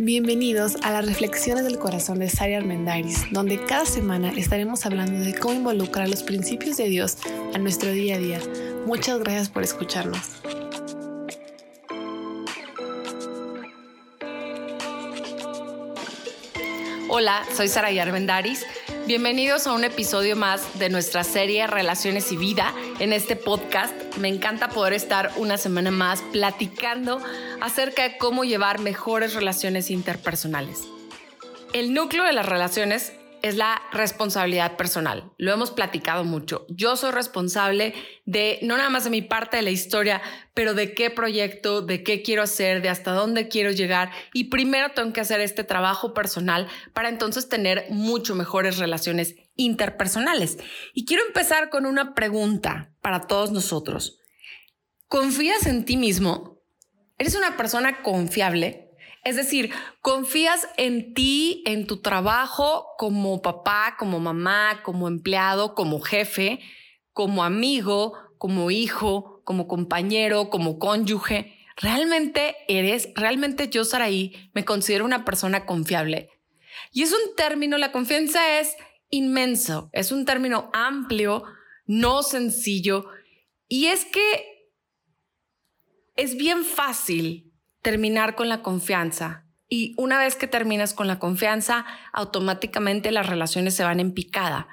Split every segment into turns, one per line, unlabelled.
Bienvenidos a las Reflexiones del Corazón de Sari Armendariz, donde cada semana estaremos hablando de cómo involucrar los principios de Dios a nuestro día a día. Muchas gracias por escucharnos.
Hola, soy Sara Armendariz. Bienvenidos a un episodio más de nuestra serie Relaciones y Vida. En este podcast me encanta poder estar una semana más platicando acerca de cómo llevar mejores relaciones interpersonales. El núcleo de las relaciones es la responsabilidad personal. Lo hemos platicado mucho. Yo soy responsable de no nada más de mi parte de la historia, pero de qué proyecto, de qué quiero hacer, de hasta dónde quiero llegar. Y primero tengo que hacer este trabajo personal para entonces tener mucho mejores relaciones interpersonales. Y quiero empezar con una pregunta para todos nosotros. ¿Confías en ti mismo? ¿Eres una persona confiable? Es decir, confías en ti, en tu trabajo como papá, como mamá, como empleado, como jefe, como amigo, como hijo, como compañero, como cónyuge. ¿Realmente eres, realmente yo, Saraí, me considero una persona confiable? Y es un término, la confianza es inmenso, es un término amplio, no sencillo. Y es que es bien fácil terminar con la confianza. Y una vez que terminas con la confianza, automáticamente las relaciones se van en picada.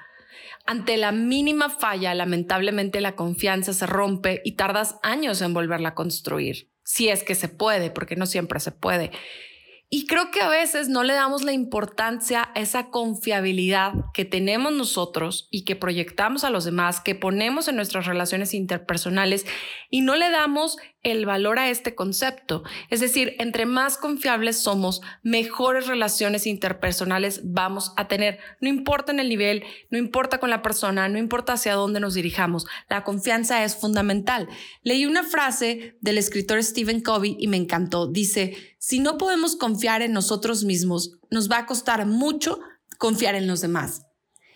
Ante la mínima falla, lamentablemente la confianza se rompe y tardas años en volverla a construir. Si es que se puede, porque no siempre se puede. Y creo que a veces no le damos la importancia a esa confiabilidad que tenemos nosotros y que proyectamos a los demás, que ponemos en nuestras relaciones interpersonales y no le damos el valor a este concepto. Es decir, entre más confiables somos, mejores relaciones interpersonales vamos a tener. No importa en el nivel, no importa con la persona, no importa hacia dónde nos dirijamos. La confianza es fundamental. Leí una frase del escritor Stephen Covey y me encantó. Dice, si no podemos confiar en nosotros mismos, nos va a costar mucho confiar en los demás.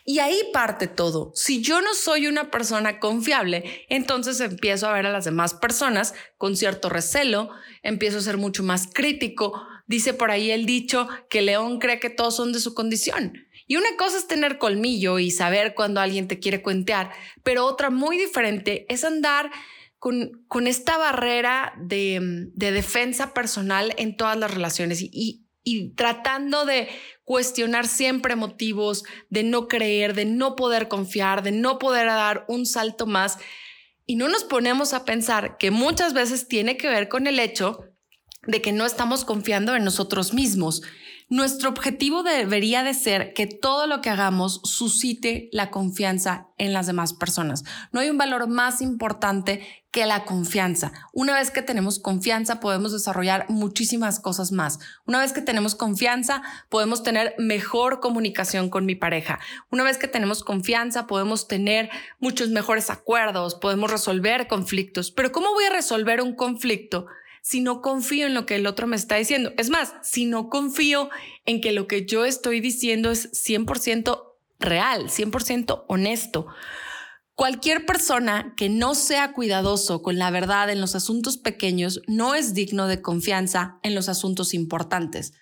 Y ahí parte todo. Si yo no soy una persona confiable, entonces empiezo a ver a las demás personas con cierto recelo, empiezo a ser mucho más crítico. Dice por ahí el dicho que León cree que todos son de su condición. Y una cosa es tener colmillo y saber cuando alguien te quiere cuentear, pero otra muy diferente es andar con, con esta barrera de, de defensa personal en todas las relaciones. y y tratando de cuestionar siempre motivos, de no creer, de no poder confiar, de no poder dar un salto más. Y no nos ponemos a pensar que muchas veces tiene que ver con el hecho de que no estamos confiando en nosotros mismos. Nuestro objetivo debería de ser que todo lo que hagamos suscite la confianza en las demás personas. No hay un valor más importante que la confianza. Una vez que tenemos confianza podemos desarrollar muchísimas cosas más. Una vez que tenemos confianza podemos tener mejor comunicación con mi pareja. Una vez que tenemos confianza podemos tener muchos mejores acuerdos, podemos resolver conflictos. Pero ¿cómo voy a resolver un conflicto si no confío en lo que el otro me está diciendo. Es más, si no confío en que lo que yo estoy diciendo es 100% real, 100% honesto. Cualquier persona que no sea cuidadoso con la verdad en los asuntos pequeños no es digno de confianza en los asuntos importantes.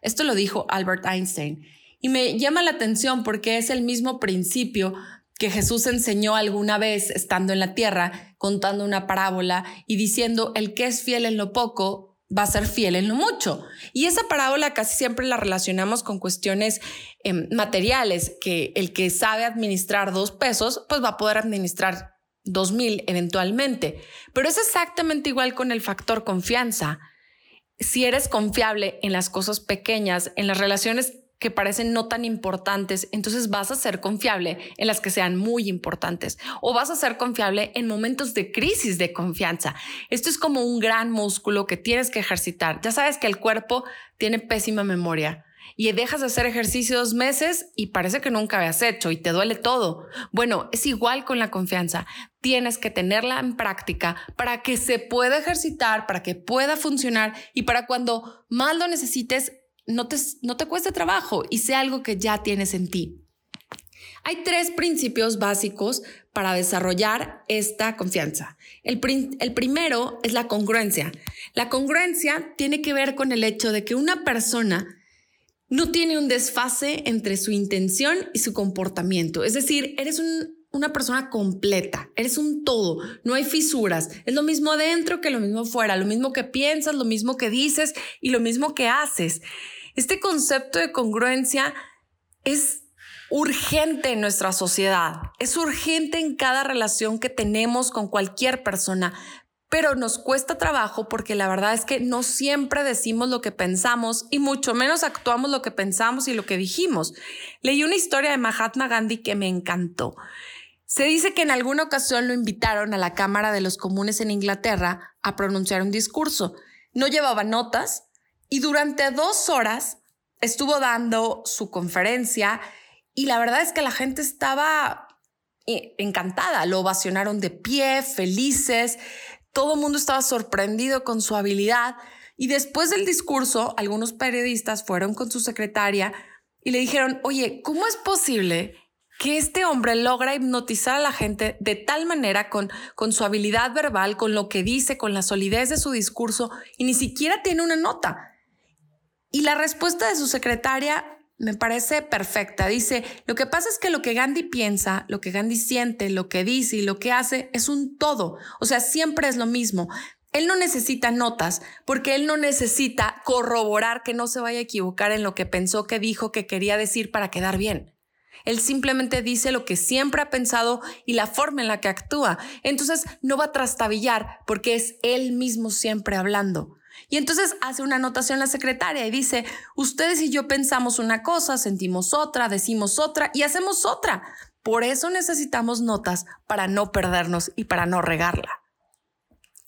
Esto lo dijo Albert Einstein. Y me llama la atención porque es el mismo principio que Jesús enseñó alguna vez estando en la tierra, contando una parábola y diciendo, el que es fiel en lo poco va a ser fiel en lo mucho. Y esa parábola casi siempre la relacionamos con cuestiones em, materiales, que el que sabe administrar dos pesos, pues va a poder administrar dos mil eventualmente. Pero es exactamente igual con el factor confianza. Si eres confiable en las cosas pequeñas, en las relaciones que parecen no tan importantes, entonces vas a ser confiable en las que sean muy importantes o vas a ser confiable en momentos de crisis de confianza. Esto es como un gran músculo que tienes que ejercitar. Ya sabes que el cuerpo tiene pésima memoria y dejas de hacer ejercicio dos meses y parece que nunca habías hecho y te duele todo. Bueno, es igual con la confianza. Tienes que tenerla en práctica para que se pueda ejercitar, para que pueda funcionar y para cuando más lo necesites, no te, no te cueste trabajo y sea algo que ya tienes en ti. Hay tres principios básicos para desarrollar esta confianza. El, el, primero es la congruencia. La congruencia tiene que ver con el hecho de que una persona no tiene un desfase entre su intención y su comportamiento. Es decir, eres una persona completa, eres un todo, no hay fisuras. Es lo mismo adentro que lo mismo fuera, lo mismo que piensas, lo mismo que dices y lo mismo que haces. Este concepto de congruencia es urgente en nuestra sociedad, es urgente en cada relación que tenemos con cualquier persona, pero nos cuesta trabajo porque la verdad es que no siempre decimos lo que pensamos y mucho menos actuamos lo que pensamos y lo que dijimos. Leí una historia de Mahatma Gandhi que me encantó. Se dice que en alguna ocasión lo invitaron a la Cámara de los Comunes en Inglaterra a pronunciar un discurso. No llevaba notas y durante dos horas estuvo dando su conferencia y la verdad es que la gente estaba eh, encantada, lo ovacionaron de pie, felices, todo el mundo estaba sorprendido con su habilidad. Y después del discurso, algunos periodistas fueron con su secretaria y le dijeron, oye, ¿cómo es posible que este hombre logra hipnotizar a la gente de tal manera con, con su habilidad verbal, con lo que dice, con la solidez de su discurso y ni siquiera tiene una nota? Y la respuesta de su secretaria me parece perfecta. Dice, lo que pasa es que lo que Gandhi piensa, lo que Gandhi siente, lo que dice y lo que hace es un todo. O sea, siempre es lo mismo. Él no necesita notas porque él no necesita corroborar que no se vaya a equivocar en lo que pensó, que dijo, que quería decir para quedar bien. Él simplemente dice lo que siempre ha pensado y la forma en la que actúa. Entonces no va a trastabillar porque es él mismo siempre hablando. Y entonces hace una anotación la secretaria y dice, ustedes y yo pensamos una cosa, sentimos otra, decimos otra y hacemos otra. Por eso necesitamos notas para no perdernos y para no regarla.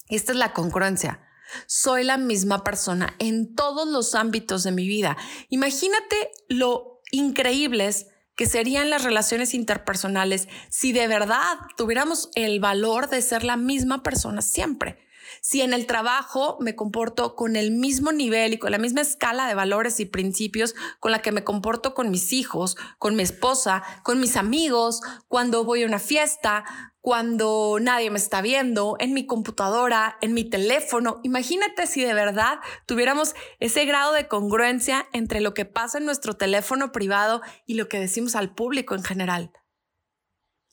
Esta es la congruencia. Soy la misma persona en todos los ámbitos de mi vida. Imagínate lo increíbles que serían las relaciones interpersonales si de verdad tuviéramos el valor de ser la misma persona siempre. Si en el trabajo me comporto con el mismo nivel y con la misma escala de valores y principios con la que me comporto con mis hijos, con mi esposa, con mis amigos, cuando voy a una fiesta, cuando nadie me está viendo, en mi computadora, en mi teléfono. Imagínate si de verdad tuviéramos ese grado de congruencia entre lo que pasa en nuestro teléfono privado y lo que decimos al público en general.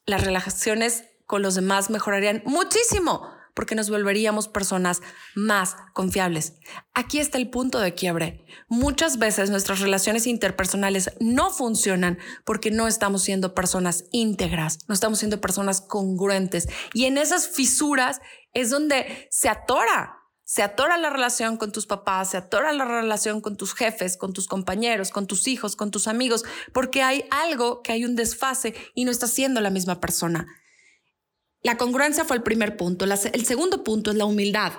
Las relaciones con los demás mejorarían muchísimo porque nos volveríamos personas más confiables. Aquí está el punto de quiebre. Muchas veces nuestras relaciones interpersonales no funcionan porque no estamos siendo personas íntegras, no estamos siendo personas congruentes. Y en esas fisuras es donde se atora se atora la relación con tus papás, se atora la relación con tus jefes, con tus compañeros, con tus hijos, con tus amigos, porque hay algo que hay un desfase y no estás siendo la misma persona. La congruencia fue el primer punto. el segundo punto es la humildad.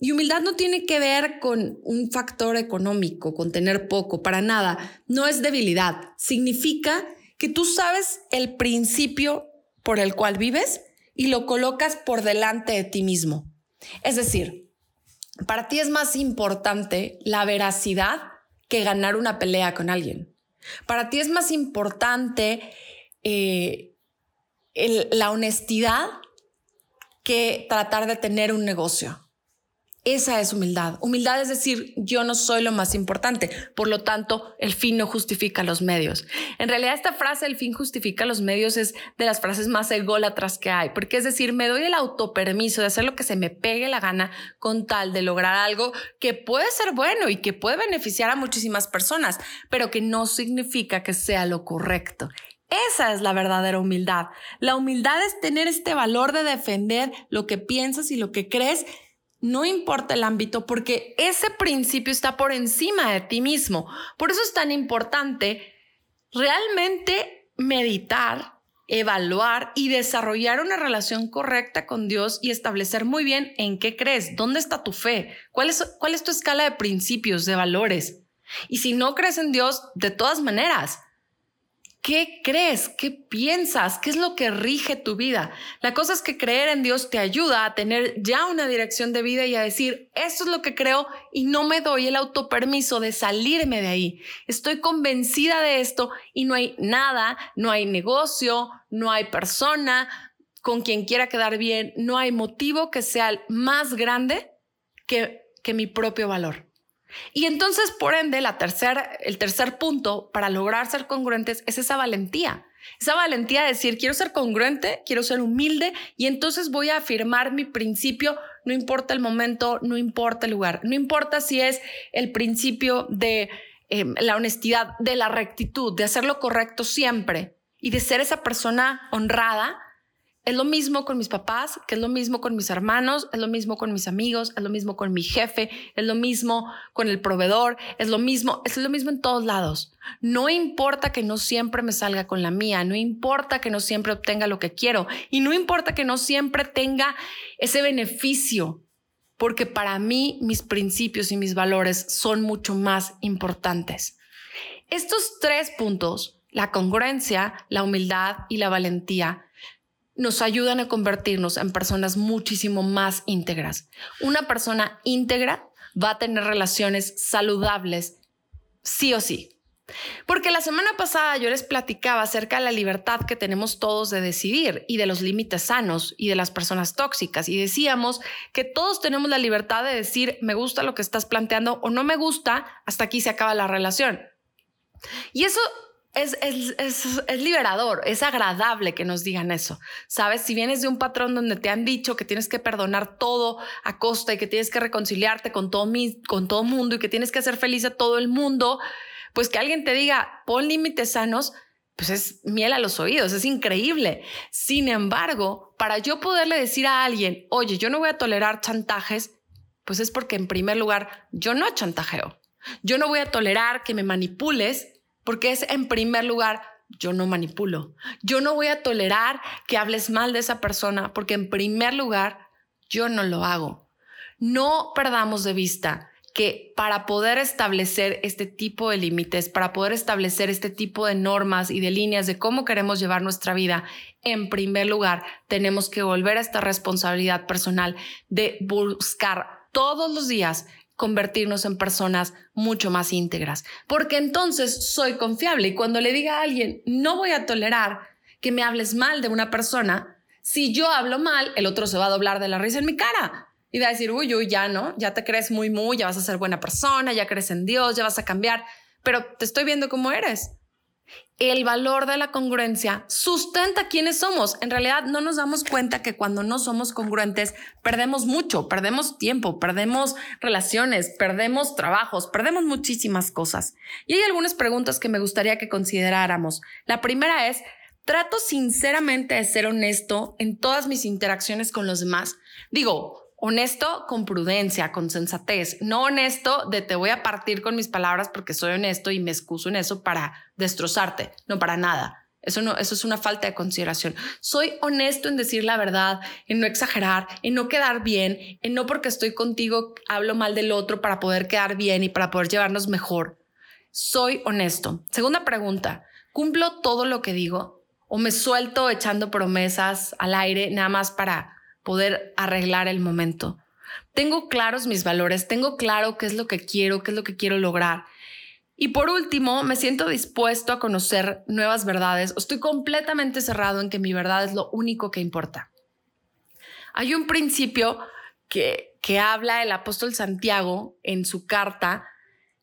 Y humildad no tiene que ver con un factor económico, con tener poco, para nada. No es debilidad. Significa que tú sabes el principio por el cual vives y lo colocas por delante de ti mismo. Es decir, para ti es más importante la veracidad que ganar una pelea con alguien. Para ti es más importante eh, la honestidad que tratar de tener un negocio. Esa es humildad. Humildad es decir, yo no soy lo más importante, por lo tanto, el fin no justifica los medios. En realidad, esta frase, el fin justifica los medios, es de las frases más ególatras que hay, porque es decir, me doy el autopermiso de hacer lo que se me pegue la gana con tal de lograr algo que puede ser bueno y que puede beneficiar a muchísimas personas, pero que no significa que sea lo correcto. Esa es la verdadera humildad. La humildad es tener este valor de defender lo que piensas y lo que crees, no importa el ámbito, porque ese principio está por encima de ti mismo. Por eso es tan importante realmente meditar, evaluar y desarrollar una relación correcta con Dios y establecer muy bien en qué crees, dónde está tu fe, cuál es, cuál es tu escala de principios, de valores. Y si no crees en Dios, de todas maneras, ¿Qué crees? ¿Qué piensas? ¿Qué es lo que rige tu vida? La cosa es que creer en Dios te ayuda a tener ya una dirección de vida y a decir, esto es lo que creo y no me doy el autopermiso de salirme de ahí. Estoy convencida de esto y no hay nada, no hay negocio, no hay persona con quien quiera quedar bien, no hay motivo que sea más grande que, que mi propio valor. Y entonces, por ende, la el tercer punto para lograr ser congruentes es esa valentía. Esa valentía de decir, quiero ser congruente, quiero ser humilde y entonces voy a afirmar mi principio, no importa el momento, no importa el lugar, no importa si es el principio de em, la honestidad, de la rectitud, de hacer lo correcto siempre y de ser esa persona honrada es lo mismo con mis papás, que es lo mismo con mis hermanos, es lo mismo con mis amigos, es lo mismo con mi jefe, es lo mismo con el proveedor, es lo mismo, es lo mismo en todos lados. No importa que no siempre me salga con la mía, no importa que no siempre obtenga lo que quiero y no importa que no siempre tenga ese beneficio, porque para mí mis principios y mis valores son mucho más importantes. Estos tres puntos, la congruencia, la humildad y la valentía, nos ayudan a convertirnos en personas muchísimo más íntegras. Una persona íntegra va a tener relaciones saludables, sí o sí. Porque la semana pasada yo les platicaba acerca de la libertad que tenemos todos de decidir y de los límites sanos y de las personas tóxicas. Y decíamos que todos tenemos la libertad de decir, me gusta lo que estás planteando o no me gusta, hasta aquí se acaba la relación. Y eso es, liberador, es agradable que nos digan eso. Sabes, si vienes de un patrón donde te han dicho que tienes que perdonar todo a costa y que tienes que reconciliarte con todo mi, con todo mundo y que tienes que hacer feliz a todo el mundo, pues que alguien te diga pon límites sanos, pues es miel a los oídos, es increíble. Sin embargo, para yo poderle decir a alguien, oye, yo no voy a tolerar chantajes, pues es porque en primer lugar yo no chantajeo. Yo no voy a tolerar que me manipules porque es en primer lugar, yo no manipulo. Yo no voy a tolerar que hables mal de esa persona porque en primer lugar, yo no lo hago. No perdamos de vista que para poder establecer este tipo de límites, para poder establecer este tipo de normas y de líneas de cómo queremos llevar nuestra vida, en primer lugar, tenemos que volver a esta responsabilidad personal de buscar todos los días convertirnos en personas mucho más íntegras, porque entonces soy confiable. Y cuando le diga a alguien, no voy a tolerar que me hables mal de una persona, si yo hablo mal, el otro se va a doblar de la risa en mi cara y va a decir, uy, uy, ya no, ya te crees muy, muy, ya vas a ser buena persona, ya crees en Dios, ya vas a cambiar, pero te estoy viendo como eres el valor de la congruencia sustenta quiénes somos. En realidad no nos damos cuenta que cuando no somos congruentes perdemos mucho, perdemos tiempo, perdemos relaciones, perdemos trabajos, perdemos muchísimas cosas. Y hay algunas preguntas que me gustaría que consideráramos. La primera es, ¿trato sinceramente de ser honesto en todas mis interacciones con los demás? Digo, honesto con prudencia, con sensatez, no honesto de te voy a partir con mis palabras porque soy honesto y me excuso en eso para destrozarte, no para nada. Eso no, eso es una falta de consideración. Soy honesto en decir la verdad, en no exagerar, en no quedar bien, en no porque estoy contigo hablo mal del otro para poder quedar bien y para poder llevarnos mejor. Soy honesto. Segunda pregunta, ¿cumplo todo lo que digo o me suelto echando promesas al aire nada más para poder arreglar el momento. Tengo claros mis valores, tengo claro qué es lo que quiero, qué es lo que quiero lograr. Y por último, me siento dispuesto a conocer nuevas verdades. Estoy completamente cerrado en que mi verdad es lo único que importa. Hay un principio que, que habla el apóstol Santiago en su carta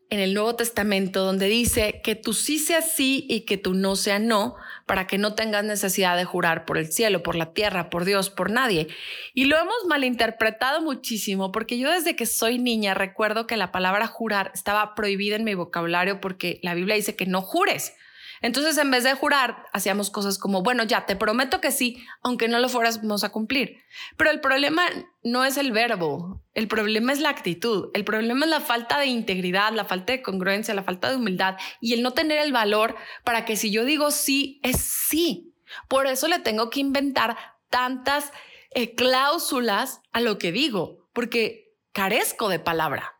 en el Nuevo Testamento donde dice que tú sí sea sí y que tú no sea no, para que no tengas necesidad de jurar por el cielo, por la tierra, por Dios, por nadie. Y lo hemos malinterpretado muchísimo porque yo desde que soy niña recuerdo que la palabra jurar estaba prohibida en mi vocabulario porque la Biblia dice que no jures. Entonces, en vez de jurar, hacíamos cosas como, bueno, ya te prometo que sí, aunque no lo fuéramos a cumplir. Pero el problema no es el verbo, el problema es la actitud, el problema es la falta de integridad, la falta de congruencia, la falta de humildad y el no tener el valor para que si yo digo sí, es sí. Por eso le tengo que inventar tantas eh, cláusulas a lo que digo, porque carezco de palabra.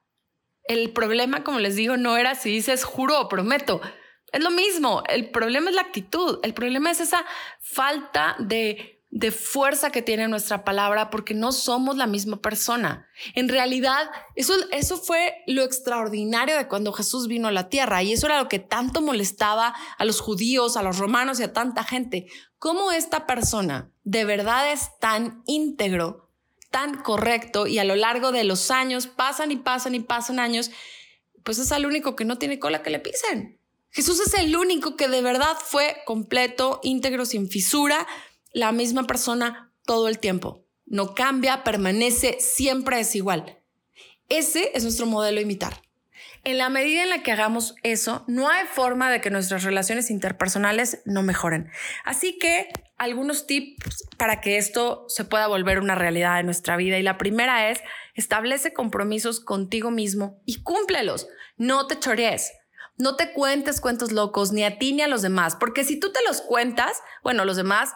El problema, como les digo, no era si dices juro o prometo, Es lo mismo, el problema es la actitud, el problema es esa falta de de fuerza que tiene nuestra palabra porque no somos la misma persona. En realidad, eso, eso fue lo extraordinario de cuando Jesús vino a la tierra y eso era lo que tanto molestaba a los judíos, a los romanos y a tanta gente. ¿Cómo esta persona de verdad es tan íntegro, tan correcto y a lo largo de los años pasan y pasan y pasan años, pues es el único que no tiene cola que le pisen? Jesús es el único que de verdad fue completo, íntegro, sin fisura, la misma persona todo el tiempo. No cambia, permanece, siempre es igual. Ese es nuestro modelo imitar. En la medida en la que hagamos eso, no hay forma de que nuestras relaciones interpersonales no mejoren. Así que algunos tips para que esto se pueda volver una realidad en nuestra vida. Y la primera es, establece compromisos contigo mismo y cúmplelos. No te chorees. No te cuentes cuentos locos, ni a ti ni a los demás, porque si tú te los cuentas, bueno, los demás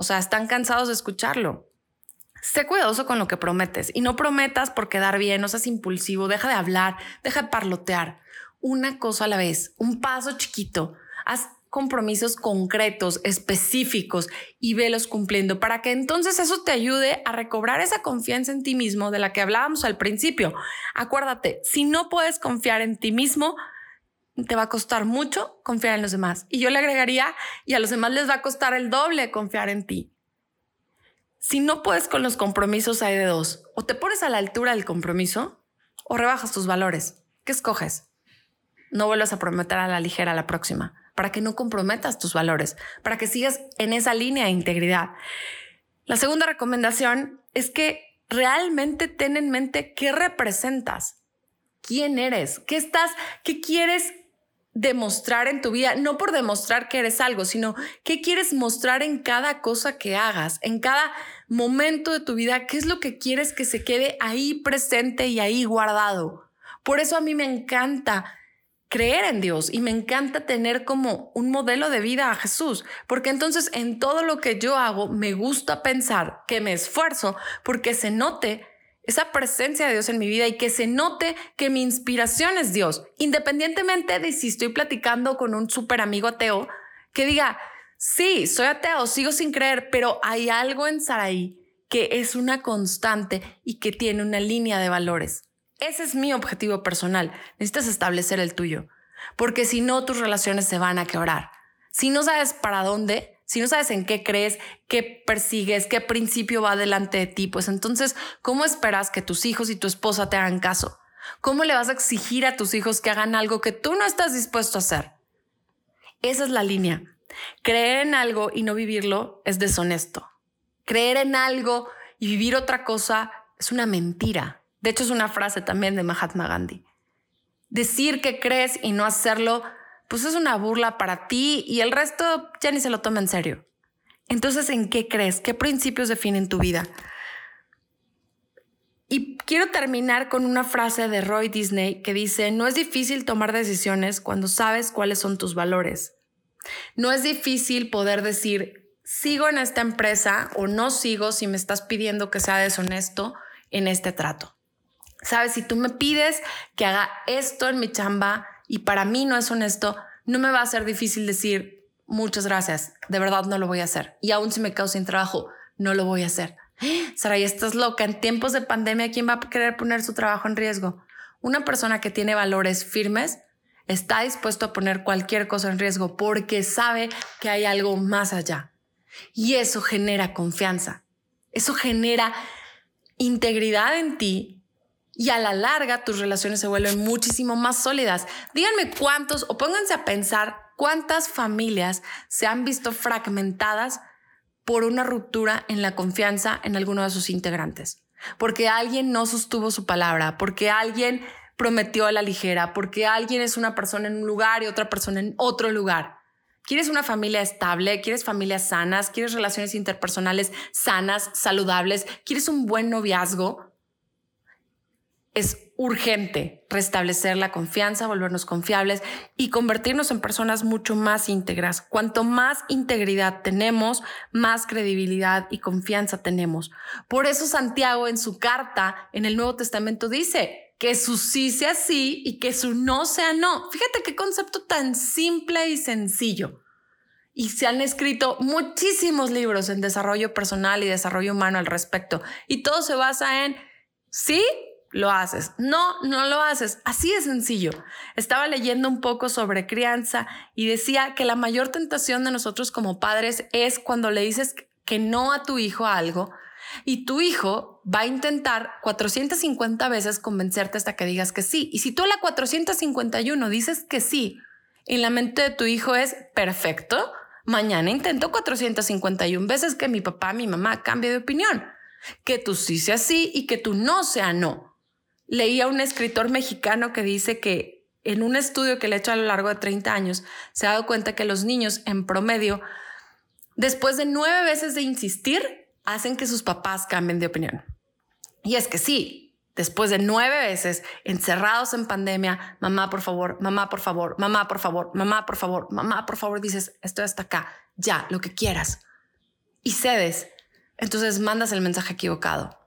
o sea, están cansados de escucharlo. Sé cuidadoso con lo que prometes y no prometas por quedar bien, no seas impulsivo, deja de hablar, deja de parlotear. Una cosa a la vez, un paso chiquito. Haz compromisos concretos, específicos y velos cumpliendo para que entonces eso te ayude a recobrar esa confianza en ti mismo de la que hablábamos al principio. Acuérdate, si no puedes confiar en ti mismo, te va a costar mucho confiar en los demás. Y yo le agregaría, y a los demás les va a costar el doble confiar en ti. Si no puedes con los compromisos, hay de dos. O te pones a la altura del compromiso o rebajas tus valores. ¿Qué escoges? No vuelvas a prometer a la ligera la próxima, para que no comprometas tus valores, para que sigas en esa línea de integridad. La segunda recomendación es que realmente ten en mente qué representas, quién eres, qué estás, qué quieres demostrar en tu vida, no por demostrar que eres algo, sino qué quieres mostrar en cada cosa que hagas, en cada momento de tu vida, qué es lo que quieres que se quede ahí presente y ahí guardado. Por eso a mí me encanta creer en Dios y me encanta tener como un modelo de vida a Jesús, porque entonces en todo lo que yo hago me gusta pensar que me esfuerzo porque se note esa presencia de Dios en mi vida y que se note que mi inspiración es Dios, independientemente de si estoy platicando con un súper amigo ateo, que diga, sí, soy ateo, sigo sin creer, pero hay algo en Saraí que es una constante y que tiene una línea de valores. Ese es mi objetivo personal. Necesitas establecer el tuyo, porque si no, tus relaciones se van a quebrar. Si no sabes para dónde, si no sabes en qué crees, qué persigues, qué principio va delante de ti, pues entonces, ¿cómo esperas que tus hijos y tu esposa te hagan caso? ¿Cómo le vas a exigir a tus hijos que hagan algo que tú no estás dispuesto a hacer? Esa es la línea. Creer en algo y no vivirlo es deshonesto. Creer en algo y vivir otra cosa es una mentira. De hecho, es una frase también de Mahatma Gandhi. Decir que crees y no hacerlo pues es una burla para ti y el resto ya ni se lo toma en serio. Entonces, ¿en qué crees? ¿Qué principios definen tu vida? Y quiero terminar con una frase de Roy Disney que dice, no es difícil tomar decisiones cuando sabes cuáles son tus valores. No es difícil poder decir, sigo en esta empresa o no sigo si me estás pidiendo que sea deshonesto en este trato. Sabes, si tú me pides que haga esto en mi chamba, y para mí no es honesto, no me va a ser difícil decir muchas gracias, de verdad no lo voy a hacer. Y aún si me quedo sin trabajo, no lo voy a hacer. Sara, ya estás loca. En tiempos de pandemia, ¿quién va a querer poner su trabajo en riesgo? Una persona que tiene valores firmes está dispuesto a poner cualquier cosa en riesgo porque sabe que hay algo más allá. Y eso genera confianza. Eso genera integridad en ti y a la larga tus relaciones se vuelven muchísimo más sólidas. Díganme cuántos o pónganse a pensar cuántas familias se han visto fragmentadas por una ruptura en la confianza en alguno de sus integrantes. Porque alguien no sostuvo su palabra, porque alguien prometió a la ligera, porque alguien es una persona en un lugar y otra persona en otro lugar. ¿Quieres una familia estable? ¿Quieres familias sanas? ¿Quieres relaciones interpersonales sanas, saludables? ¿Quieres un buen noviazgo? Es urgente restablecer la confianza, volvernos confiables y convertirnos en personas mucho más íntegras. Cuanto más integridad tenemos, más credibilidad y confianza tenemos. Por eso Santiago en su carta en el Nuevo Testamento dice que su sí sea sí y que su no sea no. Fíjate qué concepto tan simple y sencillo. Y se han escrito muchísimos libros en desarrollo personal y desarrollo humano al respecto. Y todo se basa en sí, lo haces. No, no lo haces. Así de sencillo. Estaba leyendo un poco sobre crianza y decía que la mayor tentación de nosotros como padres es cuando le dices que no a tu hijo algo y tu hijo va a intentar 450 veces convencerte hasta que digas que sí. Y si tú a la 451 dices que sí, en la mente de tu hijo es perfecto, mañana intento 451 veces que mi papá, mi mamá cambie de opinión. Que tú sí sea sí y que tú no sea no. Leí a un escritor mexicano que dice que en un estudio que le ha hecho a lo largo de 30 años, se ha dado cuenta que los niños en promedio, después de nueve veces de insistir, hacen que sus papás cambien de opinión. Y es que sí, después de nueve veces encerrados en pandemia, mamá, por favor, mamá, por favor, mamá, por favor, mamá, por favor, mamá, por favor, dices, estoy hasta acá, ya, lo que quieras. Y cedes. Entonces mandas el mensaje equivocado.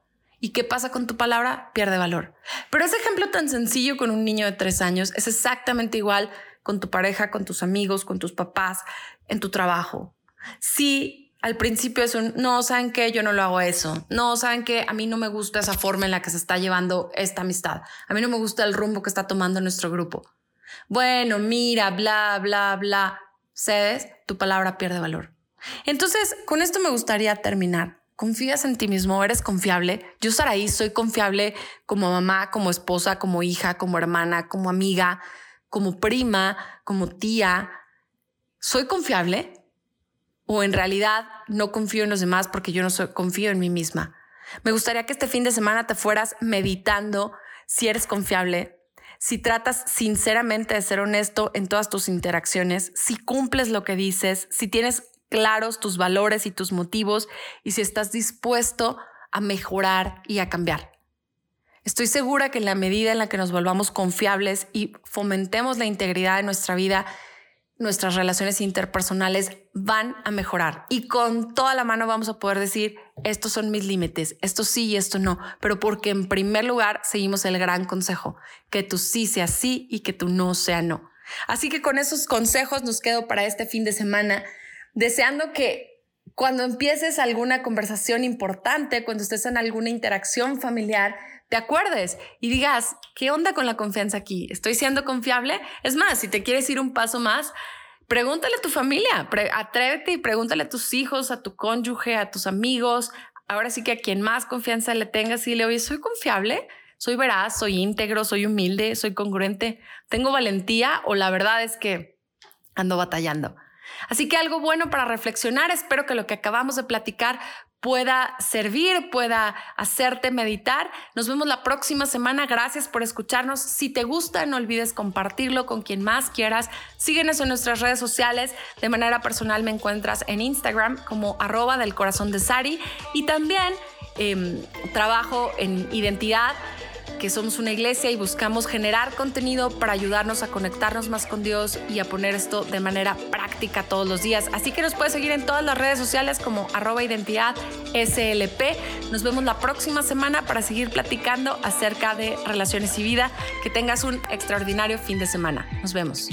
¿Y qué pasa con tu palabra? Pierde valor. Pero ese ejemplo tan sencillo con un niño de tres años es exactamente igual con tu pareja, con tus amigos, con tus papás, en tu trabajo. Si al principio es un, no, ¿saben qué? Yo no lo hago eso. No, ¿saben qué? A mí no me gusta esa forma en la que se está llevando esta amistad. A mí no me gusta el rumbo que está tomando nuestro grupo. Bueno, mira, bla, bla, bla. Cedes, tu palabra pierde valor. Entonces, con esto me gustaría terminar. ¿Confías en ti mismo? ¿Eres confiable? Yo, Saraí, soy confiable como mamá, como esposa, como hija, como hermana, como amiga, como prima, como tía. ¿Soy confiable? o en realidad no confío en los demás porque yo no soy, confío en mí misma. Me gustaría que este fin de semana te fueras meditando si eres confiable, si tratas sinceramente de ser honesto en todas tus interacciones, si cumples lo que dices, si tienes claros tus valores y tus motivos y si estás dispuesto a mejorar y a cambiar. Estoy segura que en la medida en la que nos volvamos confiables y fomentemos la integridad de nuestra vida, nuestras relaciones interpersonales van a mejorar y con toda la mano vamos a poder decir, estos son mis límites, esto sí y esto no, pero porque en primer lugar seguimos el gran consejo, que tú sí sea sí y que tú no sea no. Así que con esos consejos nos quedo para este fin de semana, deseando que cuando empieces alguna conversación importante, cuando estés en alguna interacción familiar, te acuerdes y digas, ¿qué onda con la confianza aquí? ¿Estoy siendo confiable? Es más, si te quieres ir un paso más, pregúntale a tu familia, atrévete y pregúntale a tus hijos, a tu cónyuge, a tus amigos. Ahora sí que a quien más confianza le tengas y le oye, ¿soy confiable? ¿Soy veraz? ¿Soy íntegro? ¿Soy humilde? ¿Soy congruente? ¿Tengo valentía? ¿O la verdad es que ando batallando? Así que algo bueno para reflexionar. Espero que lo que acabamos de platicar pueda servir, pueda hacerte meditar. Nos vemos la próxima semana. Gracias por escucharnos. Si te gusta, no olvides compartirlo con quien más quieras. Síguenos en nuestras redes sociales. De manera personal me encuentras en Instagram como arroba del corazón de Sari y también em, trabajo en identidad que somos una iglesia y buscamos generar contenido para ayudarnos a conectarnos más con Dios y a poner esto de manera práctica todos los días. Así que nos puedes seguir en todas las redes sociales como arroba identidad SLP. Nos vemos la próxima semana para seguir platicando acerca de relaciones y vida. Que tengas un extraordinario fin de semana. Nos vemos.